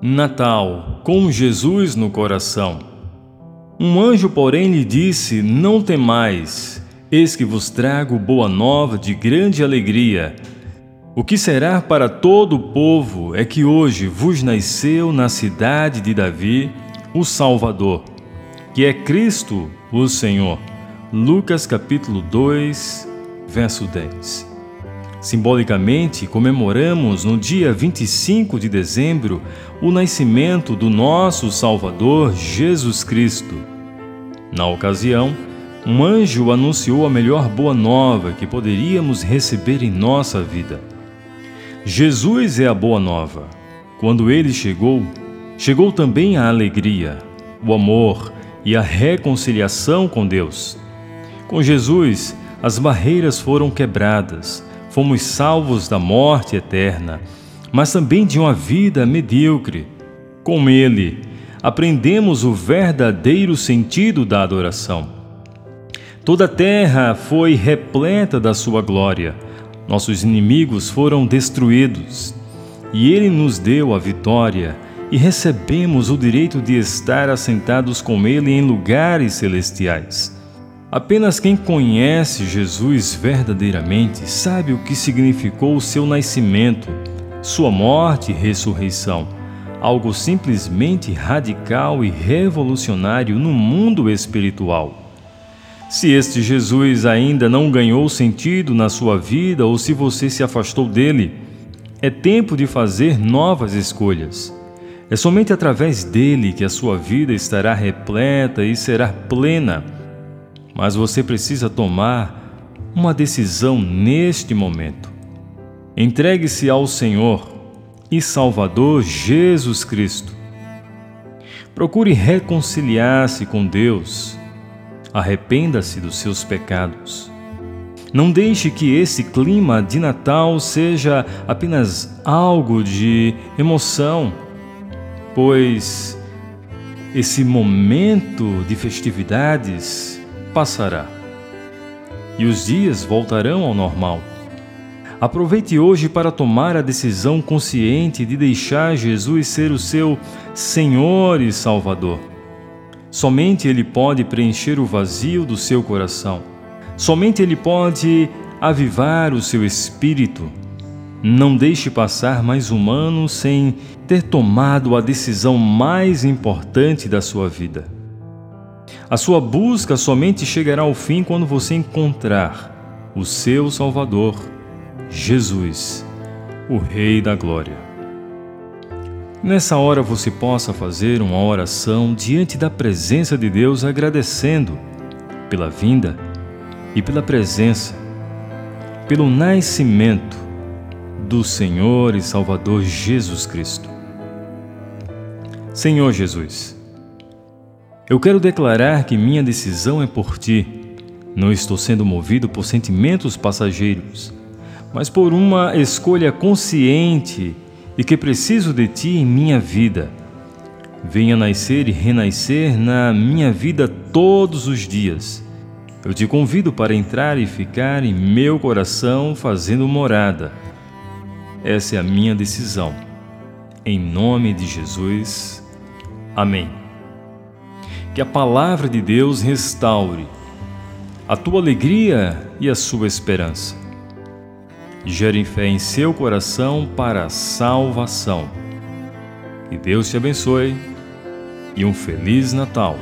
Natal, com Jesus no coração. Um anjo, porém, lhe disse: Não temais, eis que vos trago boa nova de grande alegria. O que será para todo o povo é que hoje vos nasceu na cidade de Davi o Salvador, que é Cristo, o Senhor. Lucas capítulo 2, verso 10. Simbolicamente, comemoramos no dia 25 de dezembro o nascimento do nosso Salvador Jesus Cristo. Na ocasião, um anjo anunciou a melhor boa nova que poderíamos receber em nossa vida. Jesus é a boa nova. Quando ele chegou, chegou também a alegria, o amor e a reconciliação com Deus. Com Jesus, as barreiras foram quebradas fomos salvos da morte eterna, mas também de uma vida medíocre. Com Ele, aprendemos o verdadeiro sentido da adoração. Toda a terra foi repleta da Sua glória. Nossos inimigos foram destruídos. E Ele nos deu a vitória e recebemos o direito de estar assentados com Ele em lugares celestiais. Apenas quem conhece Jesus verdadeiramente sabe o que significou o seu nascimento, sua morte e ressurreição, algo simplesmente radical e revolucionário no mundo espiritual. Se este Jesus ainda não ganhou sentido na sua vida ou se você se afastou dele, é tempo de fazer novas escolhas. É somente através dele que a sua vida estará repleta e será plena mas você precisa tomar uma decisão neste momento. Entregue-se ao Senhor e Salvador Jesus Cristo. Procure reconciliar-se com Deus. Arrependa-se dos seus pecados. Não deixe que esse clima de Natal seja apenas algo de emoção, pois esse momento de festividades passará e os dias voltarão ao normal. Aproveite hoje para tomar a decisão consciente de deixar Jesus ser o seu Senhor e Salvador. Somente Ele pode preencher o vazio do seu coração. Somente Ele pode avivar o seu espírito. Não deixe passar mais um ano sem ter tomado a decisão mais importante da sua vida. A sua busca somente chegará ao fim quando você encontrar o seu Salvador, Jesus, o Rei da Glória. Nessa hora você possa fazer uma oração diante da presença de Deus, agradecendo pela vinda e pela presença, pelo nascimento do Senhor e Salvador Jesus Cristo. Senhor Jesus, eu quero declarar que minha decisão é por ti. Não estou sendo movido por sentimentos passageiros, mas por uma escolha consciente e que preciso de ti em minha vida. Venha nascer e renascer na minha vida todos os dias. Eu te convido para entrar e ficar em meu coração fazendo morada. Essa é a minha decisão. Em nome de Jesus. Amém que a palavra de Deus restaure a tua alegria e a sua esperança. Gere fé em seu coração para a salvação. Que Deus te abençoe e um Feliz Natal.